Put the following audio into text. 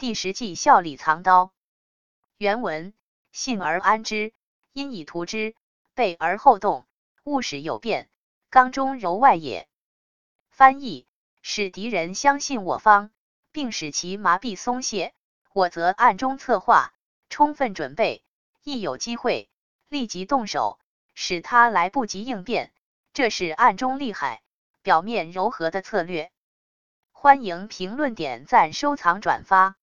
第十计笑里藏刀。原文：信而安之，因以图之，备而后动，勿使有变，刚中柔外也。翻译：使敌人相信我方，并使其麻痹松懈，我则暗中策划，充分准备，一有机会立即动手，使他来不及应变。这是暗中厉害，表面柔和的策略。欢迎评论、点赞、收藏、转发。